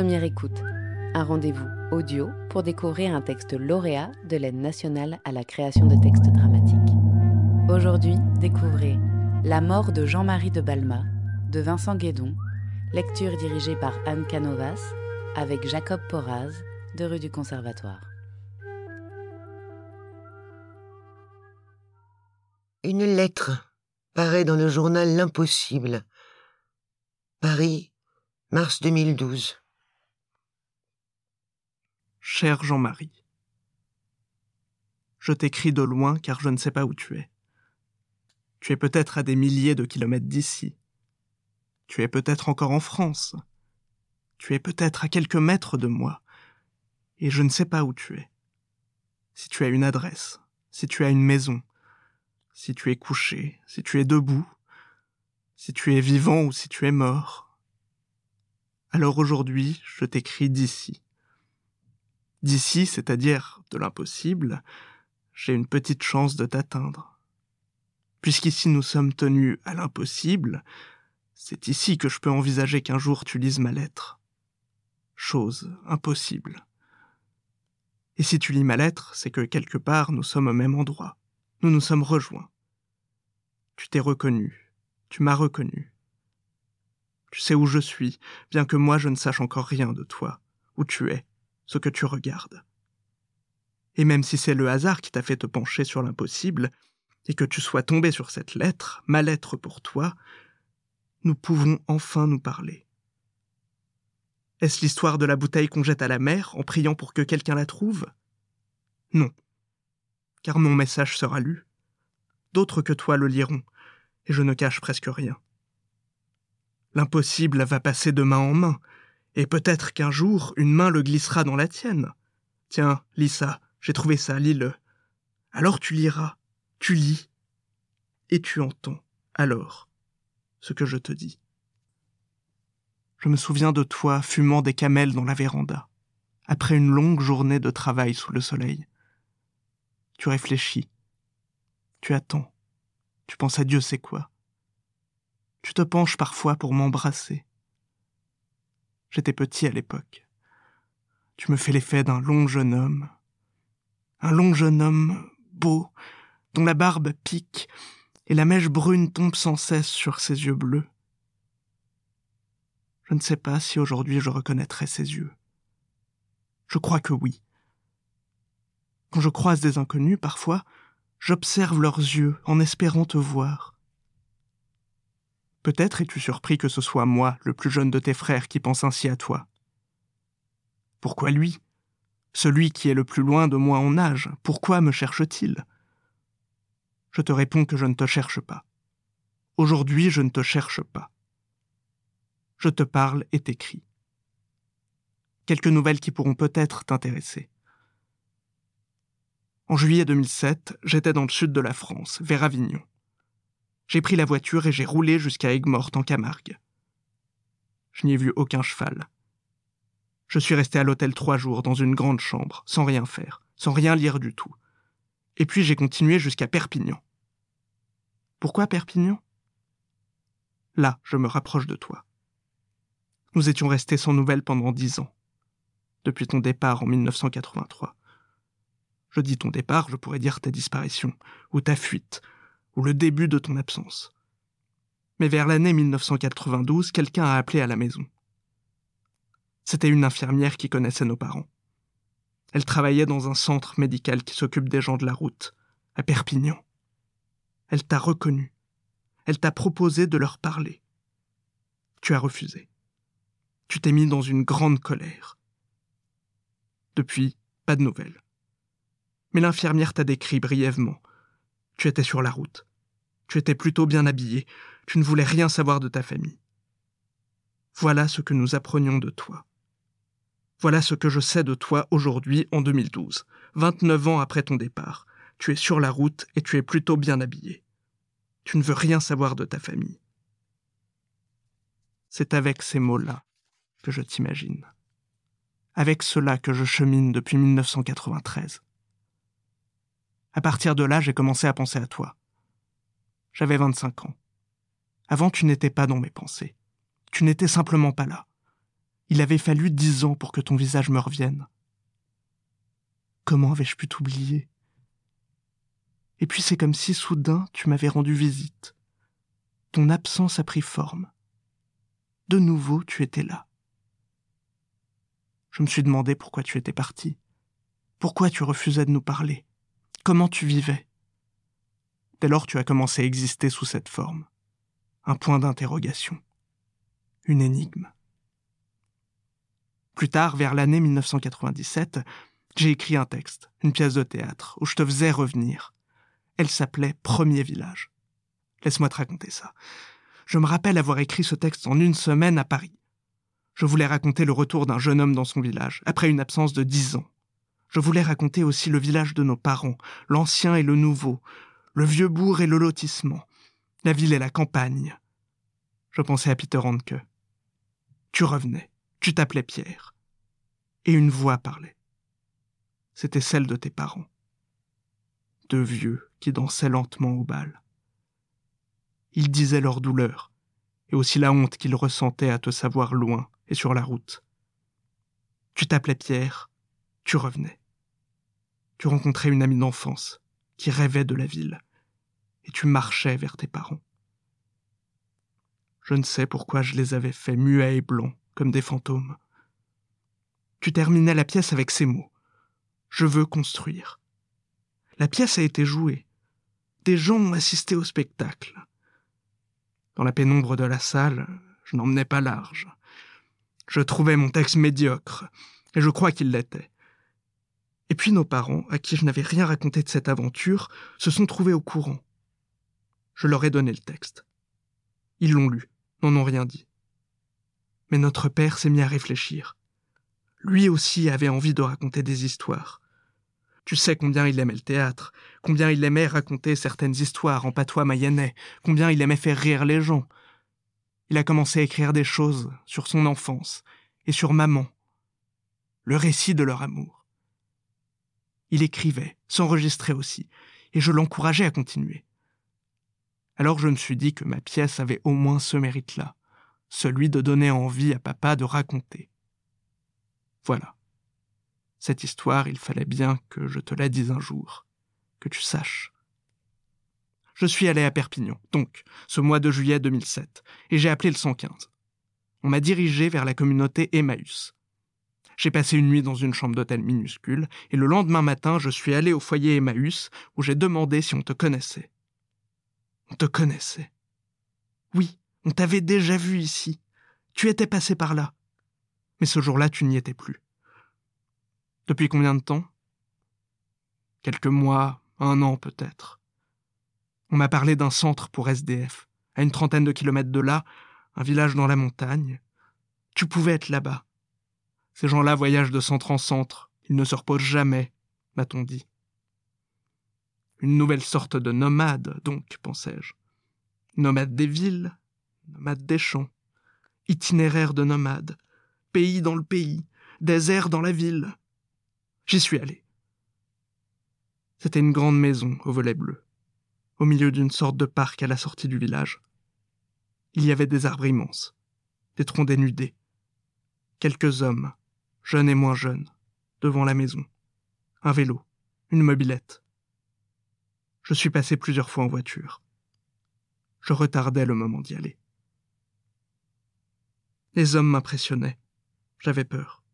Première écoute, un rendez-vous audio pour découvrir un texte lauréat de l'aide nationale à la création de textes dramatiques. Aujourd'hui, découvrez La mort de Jean-Marie de Balma de Vincent Guédon, lecture dirigée par Anne Canovas avec Jacob Poraz de rue du Conservatoire. Une lettre paraît dans le journal L'Impossible. Paris, mars 2012. Cher Jean-Marie, je t'écris de loin car je ne sais pas où tu es. Tu es peut-être à des milliers de kilomètres d'ici. Tu es peut-être encore en France. Tu es peut-être à quelques mètres de moi. Et je ne sais pas où tu es. Si tu as une adresse, si tu as une maison, si tu es couché, si tu es debout, si tu es vivant ou si tu es mort. Alors aujourd'hui, je t'écris d'ici. D'ici, c'est-à-dire de l'impossible, j'ai une petite chance de t'atteindre. Puisqu'ici nous sommes tenus à l'impossible, c'est ici que je peux envisager qu'un jour tu lises ma lettre. Chose impossible. Et si tu lis ma lettre, c'est que quelque part nous sommes au même endroit. Nous nous sommes rejoints. Tu t'es reconnu. Tu m'as reconnu. Tu sais où je suis, bien que moi je ne sache encore rien de toi, où tu es, ce que tu regardes. Et même si c'est le hasard qui t'a fait te pencher sur l'impossible, et que tu sois tombé sur cette lettre, ma lettre pour toi, nous pouvons enfin nous parler. Est-ce l'histoire de la bouteille qu'on jette à la mer en priant pour que quelqu'un la trouve? Non. Car mon message sera lu. D'autres que toi le liront, et je ne cache presque rien. L'impossible va passer de main en main, et peut-être qu'un jour une main le glissera dans la tienne. Tiens, lis ça, j'ai trouvé ça, lis-le. Alors tu liras, tu lis, et tu entends, alors, ce que je te dis. Je me souviens de toi fumant des camels dans la véranda, après une longue journée de travail sous le soleil. Tu réfléchis, tu attends, tu penses à Dieu sait quoi? Tu te penches parfois pour m'embrasser. J'étais petit à l'époque. Tu me fais l'effet d'un long jeune homme. Un long jeune homme beau, dont la barbe pique et la mèche brune tombe sans cesse sur ses yeux bleus. Je ne sais pas si aujourd'hui je reconnaîtrai ses yeux. Je crois que oui. Quand je croise des inconnus, parfois, j'observe leurs yeux en espérant te voir. Peut-être es-tu surpris que ce soit moi, le plus jeune de tes frères, qui pense ainsi à toi. Pourquoi lui? Celui qui est le plus loin de moi en âge, pourquoi me cherche-t-il? Je te réponds que je ne te cherche pas. Aujourd'hui, je ne te cherche pas. Je te parle et t'écris. Quelques nouvelles qui pourront peut-être t'intéresser. En juillet 2007, j'étais dans le sud de la France, vers Avignon. J'ai pris la voiture et j'ai roulé jusqu'à Aigues-Mortes en Camargue. Je n'y ai vu aucun cheval. Je suis resté à l'hôtel trois jours dans une grande chambre, sans rien faire, sans rien lire du tout. Et puis j'ai continué jusqu'à Perpignan. Pourquoi Perpignan? Là, je me rapproche de toi. Nous étions restés sans nouvelles pendant dix ans, depuis ton départ en 1983. Je dis ton départ, je pourrais dire ta disparition, ou ta fuite, ou le début de ton absence. Mais vers l'année 1992, quelqu'un a appelé à la maison. C'était une infirmière qui connaissait nos parents. Elle travaillait dans un centre médical qui s'occupe des gens de la route, à Perpignan. Elle t'a reconnu. Elle t'a proposé de leur parler. Tu as refusé. Tu t'es mis dans une grande colère. Depuis, pas de nouvelles. Mais l'infirmière t'a décrit brièvement, tu étais sur la route. Tu étais plutôt bien habillé. Tu ne voulais rien savoir de ta famille. Voilà ce que nous apprenions de toi. Voilà ce que je sais de toi aujourd'hui en 2012, 29 ans après ton départ. Tu es sur la route et tu es plutôt bien habillé. Tu ne veux rien savoir de ta famille. C'est avec ces mots-là que je t'imagine. Avec cela que je chemine depuis 1993. À partir de là, j'ai commencé à penser à toi. J'avais 25 ans. Avant, tu n'étais pas dans mes pensées. Tu n'étais simplement pas là. Il avait fallu dix ans pour que ton visage me revienne. Comment avais-je pu t'oublier? Et puis c'est comme si soudain tu m'avais rendu visite. Ton absence a pris forme. De nouveau tu étais là. Je me suis demandé pourquoi tu étais parti. Pourquoi tu refusais de nous parler? Comment tu vivais? Dès lors tu as commencé à exister sous cette forme. Un point d'interrogation. Une énigme. Plus tard, vers l'année 1997, j'ai écrit un texte, une pièce de théâtre, où je te faisais revenir. Elle s'appelait Premier village. Laisse-moi te raconter ça. Je me rappelle avoir écrit ce texte en une semaine à Paris. Je voulais raconter le retour d'un jeune homme dans son village, après une absence de dix ans. Je voulais raconter aussi le village de nos parents, l'ancien et le nouveau, le vieux bourg et le lotissement, la ville et la campagne. Je pensais à Peter Handke. Tu revenais, tu t'appelais Pierre. Et une voix parlait. C'était celle de tes parents. Deux vieux qui dansaient lentement au bal. Ils disaient leur douleur, et aussi la honte qu'ils ressentaient à te savoir loin et sur la route. Tu t'appelais Pierre, tu revenais. Tu rencontrais une amie d'enfance qui rêvait de la ville, et tu marchais vers tes parents. Je ne sais pourquoi je les avais faits muets et blancs, comme des fantômes. Tu terminais la pièce avec ces mots. Je veux construire. La pièce a été jouée. Des gens ont assisté au spectacle. Dans la pénombre de la salle, je n'emmenais pas large. Je trouvais mon texte médiocre, et je crois qu'il l'était. Et puis nos parents, à qui je n'avais rien raconté de cette aventure, se sont trouvés au courant. Je leur ai donné le texte. Ils l'ont lu, n'en ont rien dit. Mais notre père s'est mis à réfléchir. Lui aussi avait envie de raconter des histoires. Tu sais combien il aimait le théâtre, combien il aimait raconter certaines histoires en patois mayennais, combien il aimait faire rire les gens. Il a commencé à écrire des choses sur son enfance et sur maman, le récit de leur amour. Il écrivait, s'enregistrait aussi, et je l'encourageais à continuer. Alors je me suis dit que ma pièce avait au moins ce mérite-là, celui de donner envie à papa de raconter. Voilà. Cette histoire, il fallait bien que je te la dise un jour, que tu saches. Je suis allé à Perpignan, donc, ce mois de juillet 2007, et j'ai appelé le 115. On m'a dirigé vers la communauté Emmaüs. J'ai passé une nuit dans une chambre d'hôtel minuscule, et le lendemain matin, je suis allé au foyer Emmaüs, où j'ai demandé si on te connaissait. On te connaissait. Oui, on t'avait déjà vu ici. Tu étais passé par là. Mais ce jour-là, tu n'y étais plus. Depuis combien de temps? Quelques mois, un an peut-être. On m'a parlé d'un centre pour SDF, à une trentaine de kilomètres de là, un village dans la montagne. Tu pouvais être là-bas. Ces gens-là voyagent de centre en centre, ils ne se reposent jamais, m'a-t-on dit. Une nouvelle sorte de nomade, donc, pensais-je. Nomade des villes, nomade des champs, itinéraire de nomade, pays dans le pays, désert dans la ville. J'y suis allé. C'était une grande maison au volet bleu, au milieu d'une sorte de parc à la sortie du village. Il y avait des arbres immenses, des troncs dénudés, quelques hommes, jeunes et moins jeunes, devant la maison, un vélo, une mobilette. Je suis passé plusieurs fois en voiture. Je retardais le moment d'y aller. Les hommes m'impressionnaient. J'avais peur.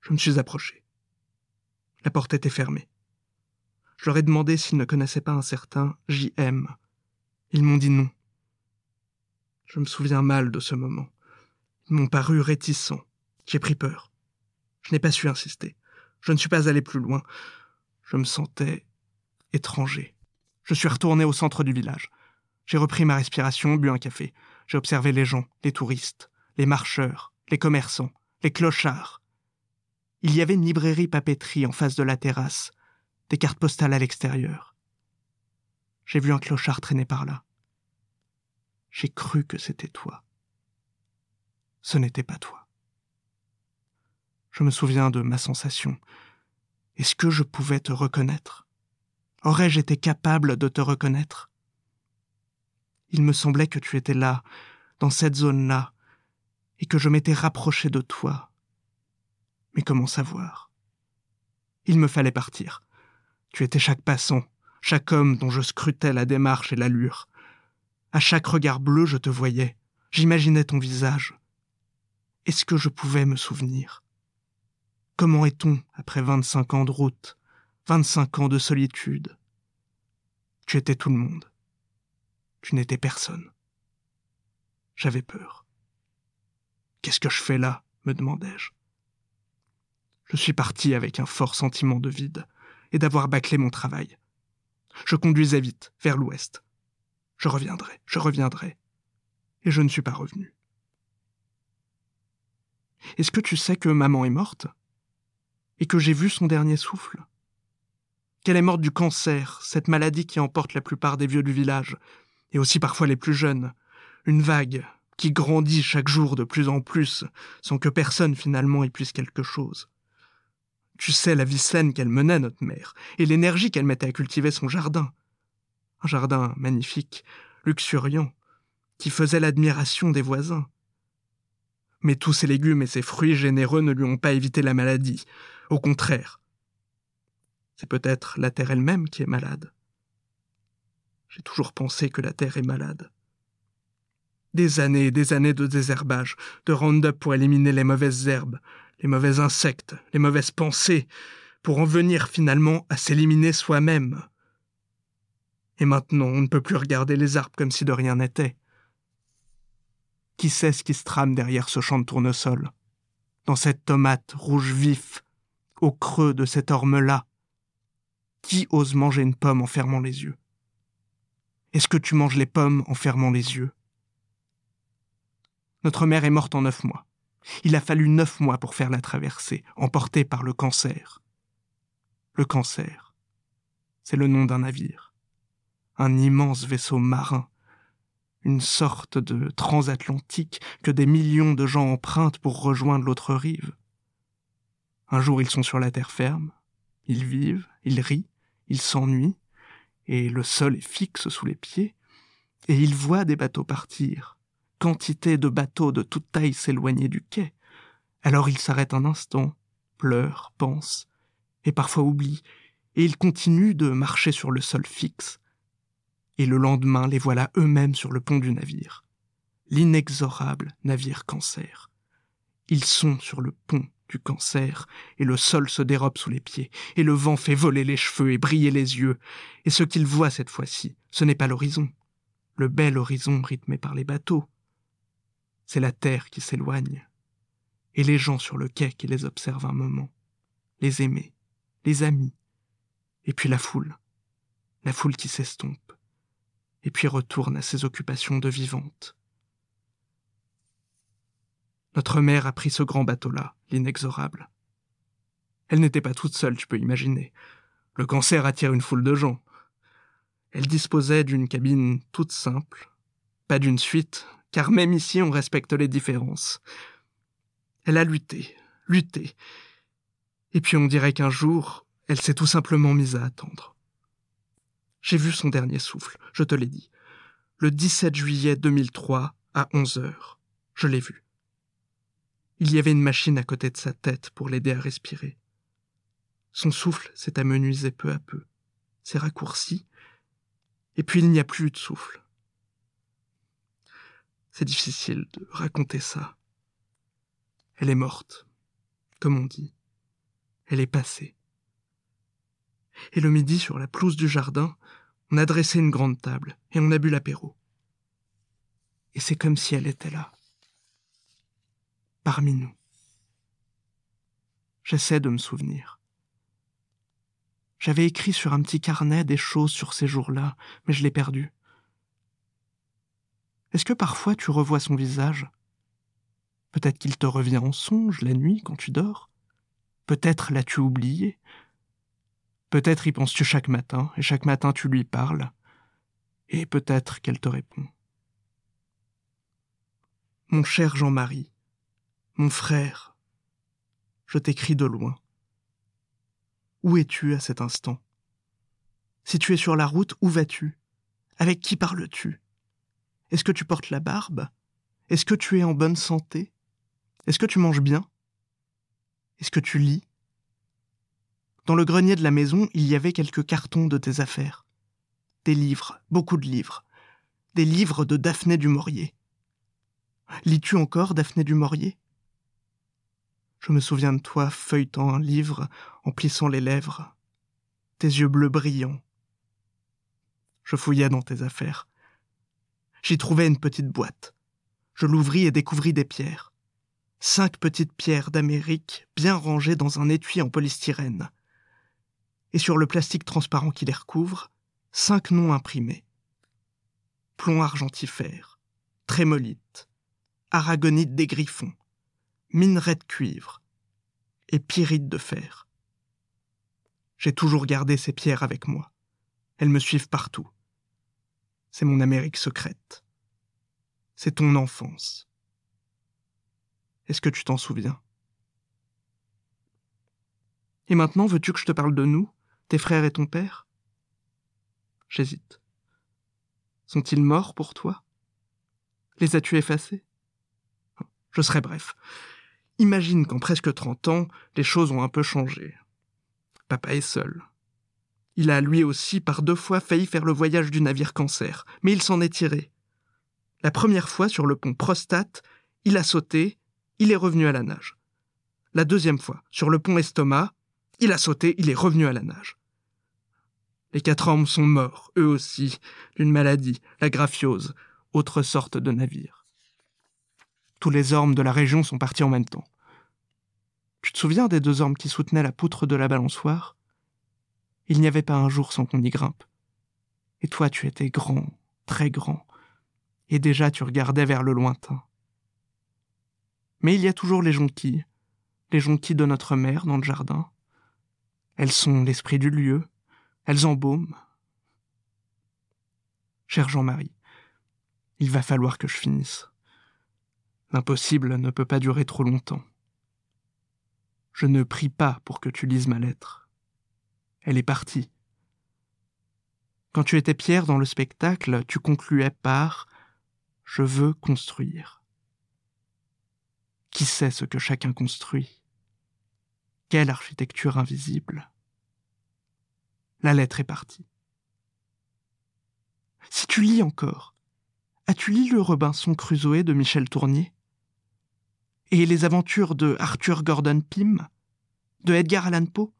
Je me suis approché. La porte était fermée. Je leur ai demandé s'ils ne connaissaient pas un certain J.M. Ils m'ont dit non. Je me souviens mal de ce moment. Ils m'ont paru réticents. J'ai pris peur. Je n'ai pas su insister. Je ne suis pas allé plus loin. Je me sentais étranger. Je suis retourné au centre du village. J'ai repris ma respiration, bu un café. J'ai observé les gens, les touristes, les marcheurs, les commerçants, les clochards. Il y avait une librairie papeterie en face de la terrasse, des cartes postales à l'extérieur. J'ai vu un clochard traîner par là. J'ai cru que c'était toi. Ce n'était pas toi. Je me souviens de ma sensation. Est-ce que je pouvais te reconnaître? Aurais-je été capable de te reconnaître? Il me semblait que tu étais là, dans cette zone-là, et que je m'étais rapproché de toi. Mais comment savoir? Il me fallait partir. Tu étais chaque passant, chaque homme dont je scrutais la démarche et l'allure. À chaque regard bleu, je te voyais, j'imaginais ton visage. Est-ce que je pouvais me souvenir? Comment est-on après vingt-cinq ans de route, vingt-cinq ans de solitude? Tu étais tout le monde. Tu n'étais personne. J'avais peur. Qu'est-ce que je fais là? me demandai-je. Je suis parti avec un fort sentiment de vide et d'avoir bâclé mon travail. Je conduisais vite, vers l'ouest. Je reviendrai, je reviendrai. Et je ne suis pas revenu. Est-ce que tu sais que maman est morte? Et que j'ai vu son dernier souffle Qu'elle est morte du cancer, cette maladie qui emporte la plupart des vieux du village, et aussi parfois les plus jeunes. Une vague qui grandit chaque jour de plus en plus, sans que personne finalement y puisse quelque chose. Tu sais la vie saine qu'elle menait, notre mère, et l'énergie qu'elle mettait à cultiver son jardin. Un jardin magnifique, luxuriant, qui faisait l'admiration des voisins. Mais tous ces légumes et ces fruits généreux ne lui ont pas évité la maladie. Au contraire. C'est peut-être la terre elle-même qui est malade. J'ai toujours pensé que la terre est malade. Des années et des années de désherbage, de round-up pour éliminer les mauvaises herbes, les mauvais insectes, les mauvaises pensées, pour en venir finalement à s'éliminer soi-même. Et maintenant, on ne peut plus regarder les arbres comme si de rien n'était. Qui sait ce qui se trame derrière ce champ de tournesol, dans cette tomate rouge vif, au creux de cet orme-là Qui ose manger une pomme en fermant les yeux? Est-ce que tu manges les pommes en fermant les yeux? Notre mère est morte en neuf mois. Il a fallu neuf mois pour faire la traversée, emportée par le cancer. Le cancer, c'est le nom d'un navire, un immense vaisseau marin, une sorte de transatlantique que des millions de gens empruntent pour rejoindre l'autre rive. Un jour ils sont sur la terre ferme, ils vivent, ils rient, ils s'ennuient, et le sol est fixe sous les pieds, et ils voient des bateaux partir, quantité de bateaux de toute taille s'éloigner du quai. Alors ils s'arrêtent un instant, pleurent, pensent, et parfois oublient, et ils continuent de marcher sur le sol fixe. Et le lendemain, les voilà eux-mêmes sur le pont du navire. L'inexorable navire cancer. Ils sont sur le pont du cancer, et le sol se dérobe sous les pieds, et le vent fait voler les cheveux et briller les yeux, et ce qu'ils voient cette fois-ci, ce n'est pas l'horizon, le bel horizon rythmé par les bateaux, c'est la terre qui s'éloigne, et les gens sur le quai qui les observent un moment, les aimés, les amis, et puis la foule, la foule qui s'estompe, et puis retourne à ses occupations de vivante. Notre mère a pris ce grand bateau-là, l'inexorable. Elle n'était pas toute seule, tu peux imaginer. Le cancer attire une foule de gens. Elle disposait d'une cabine toute simple, pas d'une suite, car même ici on respecte les différences. Elle a lutté, lutté, et puis on dirait qu'un jour, elle s'est tout simplement mise à attendre. J'ai vu son dernier souffle, je te l'ai dit, le 17 juillet 2003 à 11 heures. Je l'ai vu. Il y avait une machine à côté de sa tête pour l'aider à respirer. Son souffle s'est amenuisé peu à peu, s'est raccourci, et puis il n'y a plus de souffle. C'est difficile de raconter ça. Elle est morte, comme on dit. Elle est passée. Et le midi, sur la pelouse du jardin, on a dressé une grande table et on a bu l'apéro. Et c'est comme si elle était là, parmi nous. J'essaie de me souvenir. J'avais écrit sur un petit carnet des choses sur ces jours-là, mais je l'ai perdu. Est-ce que parfois tu revois son visage? Peut-être qu'il te revient en songe la nuit quand tu dors? Peut-être l'as-tu oublié? Peut-être y penses-tu chaque matin, et chaque matin tu lui parles, et peut-être qu'elle te répond. Mon cher Jean-Marie, mon frère, je t'écris de loin. Où es-tu à cet instant? Si tu es sur la route, où vas-tu? Avec qui parles-tu? Est-ce que tu portes la barbe? Est-ce que tu es en bonne santé? Est-ce que tu manges bien? Est-ce que tu lis? Dans le grenier de la maison, il y avait quelques cartons de tes affaires. Des livres, beaucoup de livres. Des livres de Daphné du Maurier. Lis-tu encore Daphné du Maurier? Je me souviens de toi feuilletant un livre, en plissant les lèvres, tes yeux bleus brillants. Je fouillais dans tes affaires. J'y trouvais une petite boîte. Je l'ouvris et découvris des pierres. Cinq petites pierres d'Amérique bien rangées dans un étui en polystyrène. Et sur le plastique transparent qui les recouvre, cinq noms imprimés. Plomb argentifère, trémolite, aragonite des griffons, minerai de cuivre et pyrite de fer. J'ai toujours gardé ces pierres avec moi. Elles me suivent partout. C'est mon Amérique secrète. C'est ton enfance. Est-ce que tu t'en souviens? Et maintenant, veux-tu que je te parle de nous, tes frères et ton père? J'hésite. Sont-ils morts pour toi? Les as-tu effacés? Je serai bref. Imagine qu'en presque trente ans, les choses ont un peu changé. Papa est seul. Il a lui aussi par deux fois failli faire le voyage du navire cancer, mais il s'en est tiré. La première fois sur le pont Prostate, il a sauté, il est revenu à la nage. La deuxième fois, sur le pont Estomac, il a sauté, il est revenu à la nage. Les quatre hommes sont morts, eux aussi, d'une maladie, la graphiose, autre sorte de navire. Tous les ormes de la région sont partis en même temps. Tu te souviens des deux ormes qui soutenaient la poutre de la balançoire? Il n'y avait pas un jour sans qu'on y grimpe. Et toi, tu étais grand, très grand, et déjà tu regardais vers le lointain. Mais il y a toujours les jonquilles, les jonquilles de notre mère dans le jardin. Elles sont l'esprit du lieu, elles embaument. Cher Jean-Marie, il va falloir que je finisse. L'impossible ne peut pas durer trop longtemps. Je ne prie pas pour que tu lises ma lettre. Elle est partie. Quand tu étais Pierre dans le spectacle, tu concluais par Je veux construire. Qui sait ce que chacun construit? Quelle architecture invisible La lettre est partie. Si tu lis encore, as-tu lu le Robinson Crusoe de Michel Tournier? Et les aventures de Arthur Gordon Pym De Edgar Allan Poe?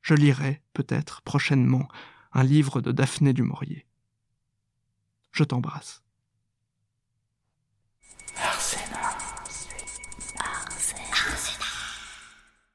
Je lirai, peut-être, prochainement, un livre de Daphné du Maurier. Je t'embrasse.